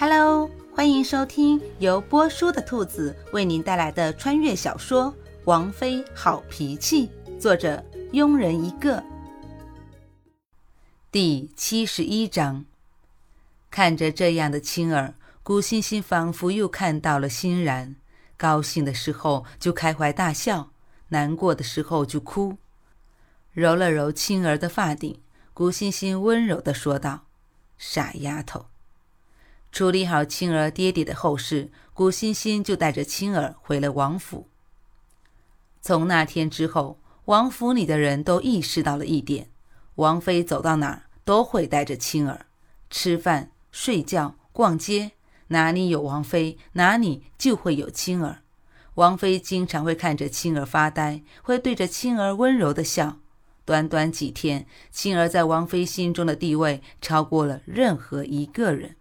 Hello，欢迎收听由波叔的兔子为您带来的穿越小说《王妃好脾气》，作者庸人一个。第七十一章，看着这样的青儿，古欣欣仿佛又看到了欣然。高兴的时候就开怀大笑，难过的时候就哭。揉了揉青儿的发顶，古欣欣温柔地说道：“傻丫头。”处理好青儿爹爹的后事，古欣欣就带着青儿回了王府。从那天之后，王府里的人都意识到了一点：王妃走到哪儿都会带着青儿，吃饭、睡觉、逛街，哪里有王妃，哪里就会有青儿。王妃经常会看着青儿发呆，会对着青儿温柔的笑。短短几天，青儿在王妃心中的地位超过了任何一个人。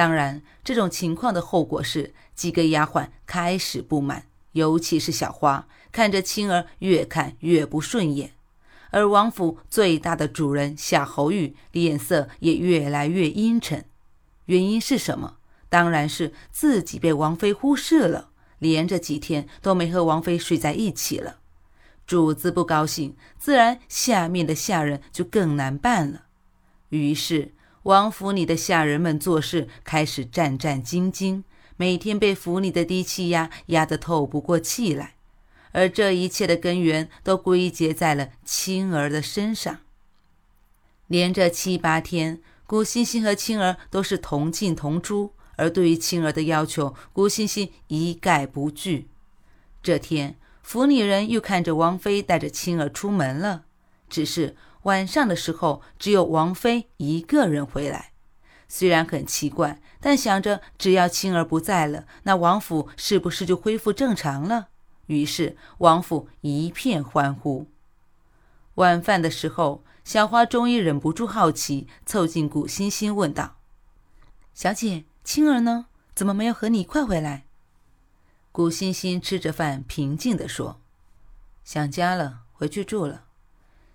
当然，这种情况的后果是几个丫鬟开始不满，尤其是小花，看着青儿越看越不顺眼。而王府最大的主人夏侯玉脸色也越来越阴沉。原因是什么？当然是自己被王妃忽视了，连着几天都没和王妃睡在一起了。主子不高兴，自然下面的下人就更难办了。于是。王府里的下人们做事开始战战兢兢，每天被府里的低气压压得透不过气来，而这一切的根源都归结在了青儿的身上。连着七八天，古欣欣和青儿都是同进同出，而对于青儿的要求，古欣欣一概不拒。这天，府里人又看着王妃带着青儿出门了，只是。晚上的时候，只有王妃一个人回来。虽然很奇怪，但想着只要青儿不在了，那王府是不是就恢复正常了？于是王府一片欢呼。晚饭的时候，小花终于忍不住好奇，凑近古欣欣问道：“小姐，青儿呢？怎么没有和你一块回来？”古欣欣吃着饭，平静地说：“想家了，回去住了。”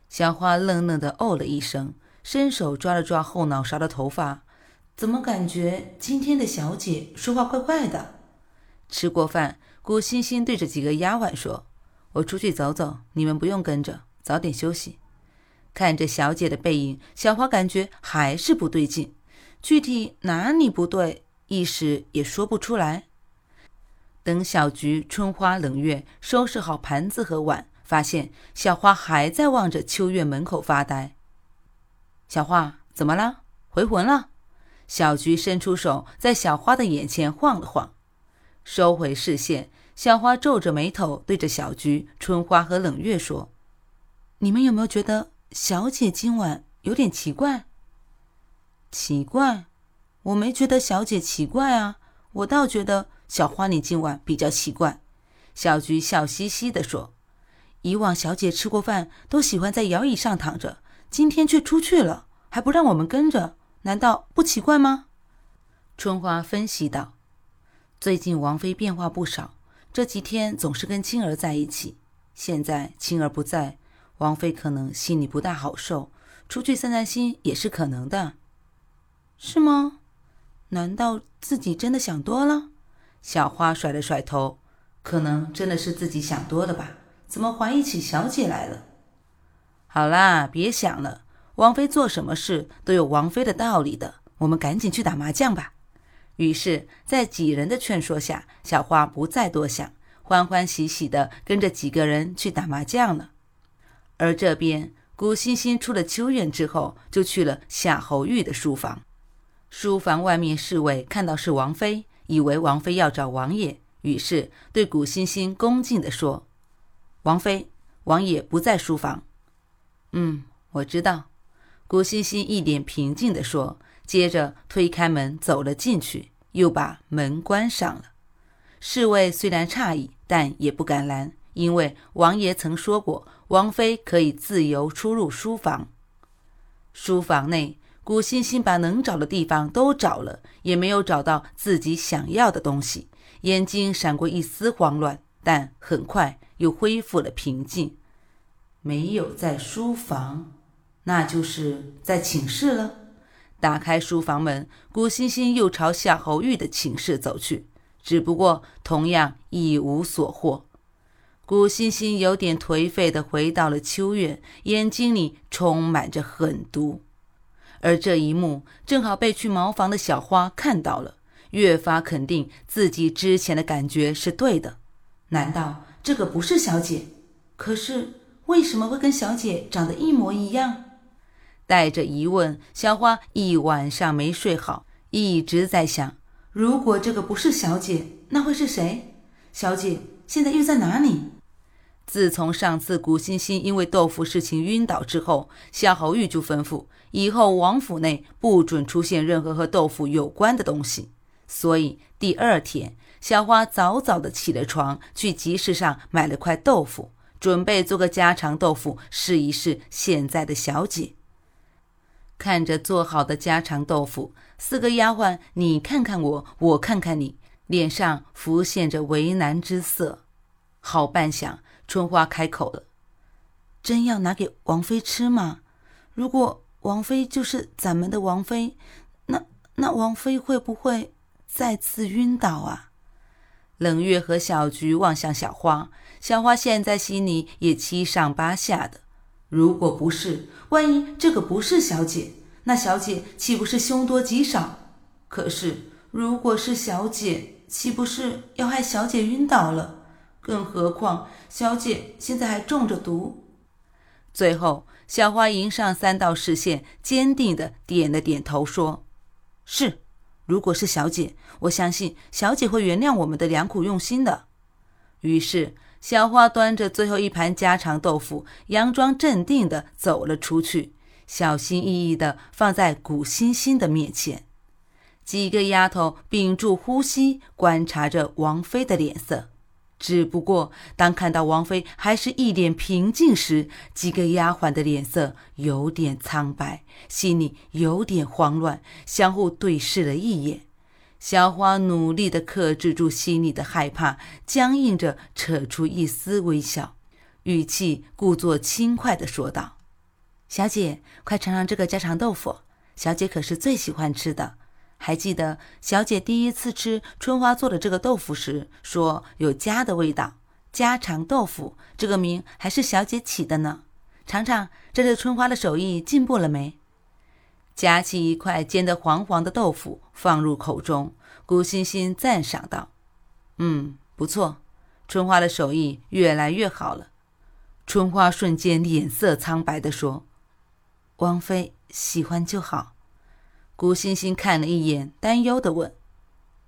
小花愣愣地哦了一声，伸手抓了抓后脑勺的头发，怎么感觉今天的小姐说话怪怪的？吃过饭，顾欣欣对着几个丫鬟说：“我出去走走，你们不用跟着，早点休息。”看着小姐的背影，小花感觉还是不对劲，具体哪里不对，一时也说不出来。等小菊、春花、冷月收拾好盘子和碗。发现小花还在望着秋月门口发呆。小花怎么了？回魂了？小菊伸出手，在小花的眼前晃了晃，收回视线。小花皱着眉头，对着小菊、春花和冷月说：“你们有没有觉得小姐今晚有点奇怪？”奇怪？我没觉得小姐奇怪啊，我倒觉得小花你今晚比较奇怪。”小菊笑嘻嘻地说。以往小姐吃过饭都喜欢在摇椅上躺着，今天却出去了，还不让我们跟着，难道不奇怪吗？春花分析道：“最近王妃变化不少，这几天总是跟青儿在一起，现在青儿不在，王妃可能心里不大好受，出去散散心也是可能的，是吗？难道自己真的想多了？”小花甩了甩头，可能真的是自己想多了吧。怎么怀疑起小姐来了？好啦，别想了。王妃做什么事都有王妃的道理的。我们赶紧去打麻将吧。于是，在几人的劝说下，小花不再多想，欢欢喜喜的跟着几个人去打麻将了。而这边，古欣欣出了秋院之后，就去了夏侯玉的书房。书房外面侍卫看到是王妃，以为王妃要找王爷，于是对古欣欣恭敬地说。王妃，王爷不在书房。嗯，我知道。古欣欣一脸平静地说，接着推开门走了进去，又把门关上了。侍卫虽然诧异，但也不敢拦，因为王爷曾说过，王妃可以自由出入书房。书房内，古欣欣把能找的地方都找了，也没有找到自己想要的东西，眼睛闪过一丝慌乱，但很快。又恢复了平静，没有在书房，那就是在寝室了。打开书房门，古欣欣又朝夏侯玉的寝室走去，只不过同样一无所获。古欣欣有点颓废地回到了秋院，眼睛里充满着狠毒。而这一幕正好被去茅房的小花看到了，越发肯定自己之前的感觉是对的。难道这个不是小姐？可是为什么会跟小姐长得一模一样？带着疑问，小花一晚上没睡好，一直在想：如果这个不是小姐，那会是谁？小姐现在又在哪里？自从上次古欣欣因为豆腐事情晕倒之后，夏侯玉就吩咐以后王府内不准出现任何和豆腐有关的东西。所以第二天，小花早早的起了床，去集市上买了块豆腐，准备做个家常豆腐试一试现在的小姐。看着做好的家常豆腐，四个丫鬟你看看我，我看看你，脸上浮现着为难之色。好半晌，春花开口了：“真要拿给王妃吃吗？如果王妃就是咱们的王妃，那那王妃会不会再次晕倒啊？”冷月和小菊望向小花，小花现在心里也七上八下的。如果不是，万一这个不是小姐，那小姐岂不是凶多吉少？可是，如果是小姐，岂不是要害小姐晕倒了？更何况，小姐现在还中着毒。最后，小花迎上三道视线，坚定的点了点头，说：“是，如果是小姐，我相信小姐会原谅我们的良苦用心的。”于是。小花端着最后一盘家常豆腐，佯装镇定地走了出去，小心翼翼地放在古欣欣的面前。几个丫头屏住呼吸，观察着王妃的脸色。只不过，当看到王妃还是一脸平静时，几个丫鬟的脸色有点苍白，心里有点慌乱，相互对视了一眼。小花努力地克制住心里的害怕，僵硬着扯出一丝微笑，语气故作轻快地说道：“小姐，快尝尝这个家常豆腐，小姐可是最喜欢吃的。还记得小姐第一次吃春花做的这个豆腐时，说有家的味道。家常豆腐这个名还是小姐起的呢。尝尝，这是春花的手艺进步了没？”夹起一块煎得黄黄的豆腐放入口中，古欣欣赞赏道：“嗯，不错，春花的手艺越来越好了。”春花瞬间脸色苍白地说：“王妃喜欢就好。”古欣欣看了一眼，担忧的问：“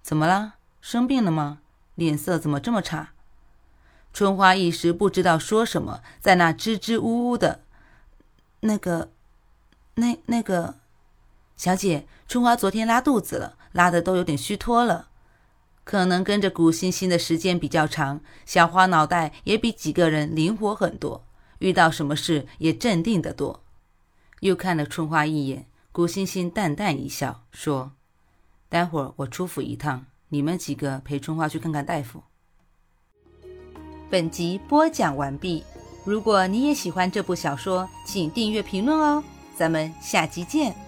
怎么了？生病了吗？脸色怎么这么差？”春花一时不知道说什么，在那支支吾吾的：“那个，那那个。”小姐，春花昨天拉肚子了，拉的都有点虚脱了。可能跟着古欣欣的时间比较长，小花脑袋也比几个人灵活很多，遇到什么事也镇定得多。又看了春花一眼，古欣欣淡淡一笑，说：“待会儿我出府一趟，你们几个陪春花去看看大夫。”本集播讲完毕。如果你也喜欢这部小说，请订阅、评论哦。咱们下集见。